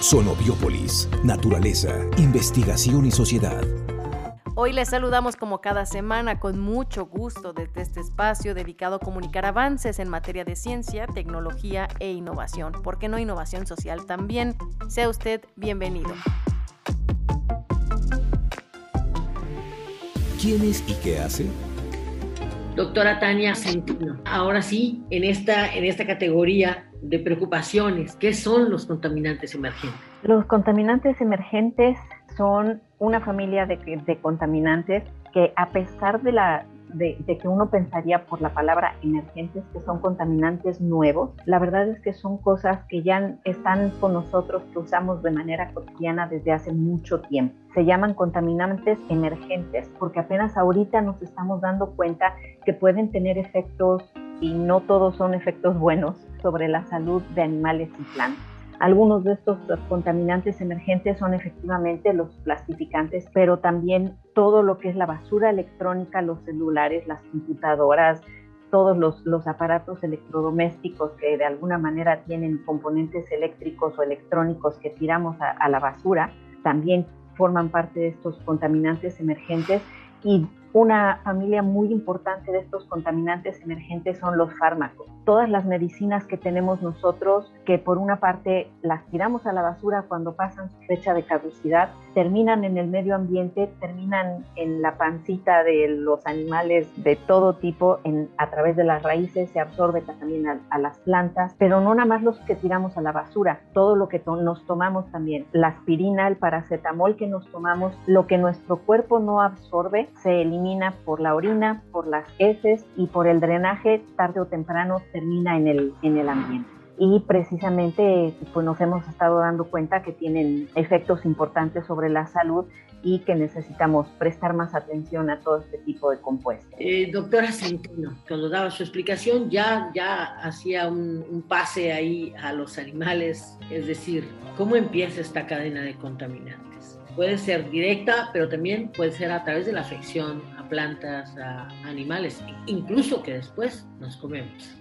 Sonobiópolis, naturaleza, investigación y sociedad. Hoy les saludamos como cada semana con mucho gusto desde este espacio dedicado a comunicar avances en materia de ciencia, tecnología e innovación. ¿Por qué no innovación social también? Sea usted bienvenido. ¿Quién es y qué hace? Doctora Tania Centino, ahora sí, en esta, en esta categoría de preocupaciones, ¿qué son los contaminantes emergentes? Los contaminantes emergentes son una familia de, de contaminantes que a pesar de la, de, que uno pensaría por la palabra emergentes que son contaminantes nuevos, la verdad es que son cosas que ya están con nosotros, que usamos de manera cotidiana desde hace mucho tiempo. Se llaman contaminantes emergentes porque apenas ahorita nos estamos dando cuenta que pueden tener efectos y no todos son efectos buenos sobre la salud de animales y plantas. Algunos de estos contaminantes emergentes son efectivamente los plastificantes, pero también todo lo que es la basura electrónica, los celulares, las computadoras, todos los, aparatos electrodomésticos que de alguna manera tienen componentes eléctricos o electrónicos que tiramos a la basura, también forman parte de estos contaminantes emergentes y una familia muy importante de estos contaminantes emergentes son los fármacos. Todas las medicinas que tenemos nosotros, que por una parte las tiramos a la basura cuando pasan su fecha de caducidad, terminan en el medio ambiente, terminan en la pancita de los animales de todo tipo, a través de las raíces, se absorbe también a las plantas, pero no nada más los que tiramos a la basura, todo lo que nos tomamos también, la aspirina, el paracetamol que nos tomamos, lo que nuestro cuerpo no absorbe, se elimina por la orina, por las heces y por el drenaje, tarde o temprano termina en el, en el ambiente. Y precisamente pues nos hemos estado dando cuenta que tienen efectos importantes sobre la salud y que necesitamos prestar más atención a todo este tipo de compuestos. Eh, doctora Centeno, cuando daba su explicación ya, ya hacía un, un, pase ahí a los animales, es decir, ¿cómo empieza esta cadena de contaminantes? Puede ser directa, pero también puede ser a través de la afección plantas, a animales, incluso que después nos comemos.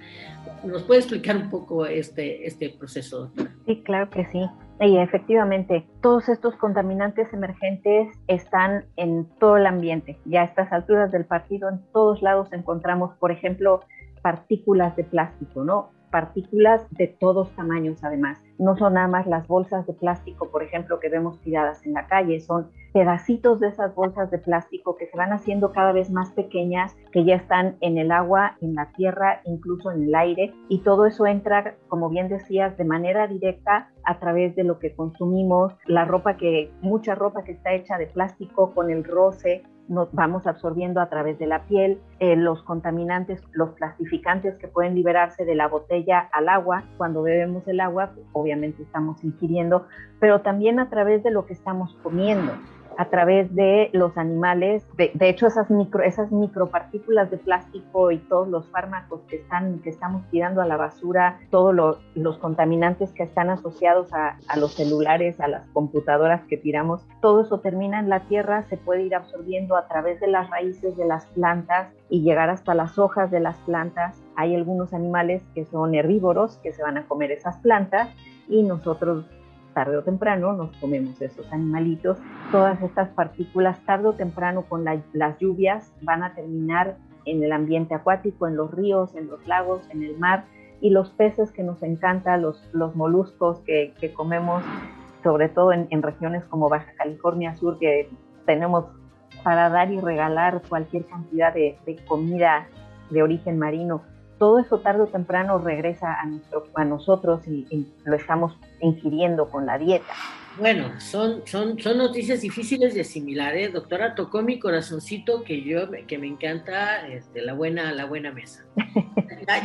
¿Nos puede explicar un poco este, este proceso? Sí, claro que sí. Y efectivamente, todos estos contaminantes emergentes están en todo el ambiente. Ya a estas alturas del partido, en todos lados encontramos, por ejemplo, partículas de plástico, ¿no? Partículas de todos tamaños, además. No son nada más las bolsas de plástico, por ejemplo, que vemos tiradas en la calle, son pedacitos de esas bolsas de plástico que se van haciendo cada vez más pequeñas, que ya están en el agua, en la tierra, incluso en el aire, y todo eso entra, como bien decías, de manera directa a través de lo que consumimos, la ropa que, mucha ropa que está hecha de plástico con el roce, nos vamos absorbiendo a través de la piel, eh, los contaminantes, los plastificantes que pueden liberarse de la botella al agua. Cuando bebemos el agua, obviamente estamos ingiriendo, pero también a través de lo que estamos comiendo a través de los animales. De, hecho, esas, micro, esas micropartículas de plástico y todos los fármacos que, están, que estamos tirando a la basura, todos los contaminantes que están asociados a, a, los celulares, a las computadoras que tiramos, todo eso termina en la tierra, se puede ir absorbiendo a través de las raíces de las plantas y llegar hasta las hojas de las plantas. Hay algunos animales que son herbívoros que se van a comer esas plantas y nosotros tarde o temprano nos comemos esos animalitos. Todas estas partículas tarde o temprano con las lluvias van a terminar en el ambiente acuático, en los ríos, en los lagos, en el mar y los peces que nos encantan, los, moluscos que, comemos, sobre todo en, regiones como Baja California Sur, que tenemos para dar y regalar cualquier cantidad de comida de origen marino todo eso tarde o temprano regresa a, nuestro, a nosotros y, lo estamos ingiriendo con la dieta. Bueno, son, son, son noticias difíciles de asimilar, ¿eh? Doctora, tocó mi corazoncito que yo, que me encanta este, la, buena, la buena mesa.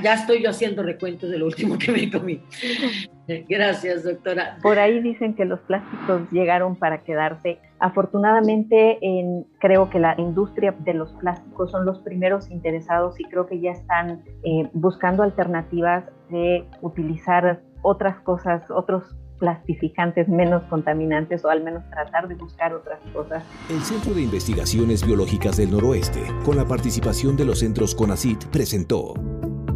Ya, estoy yo haciendo recuentos de lo último que me comí. Gracias, doctora. Por ahí dicen que los plásticos llegaron para quedarse. Afortunadamente, en, creo que la industria de los plásticos son los primeros interesados y creo que ya están eh, buscando alternativas de utilizar otras cosas, otros plastificantes menos contaminantes o al menos tratar de buscar otras cosas. El Centro de Investigaciones Biológicas del Noroeste, con la participación de los centros CONACIT, presentó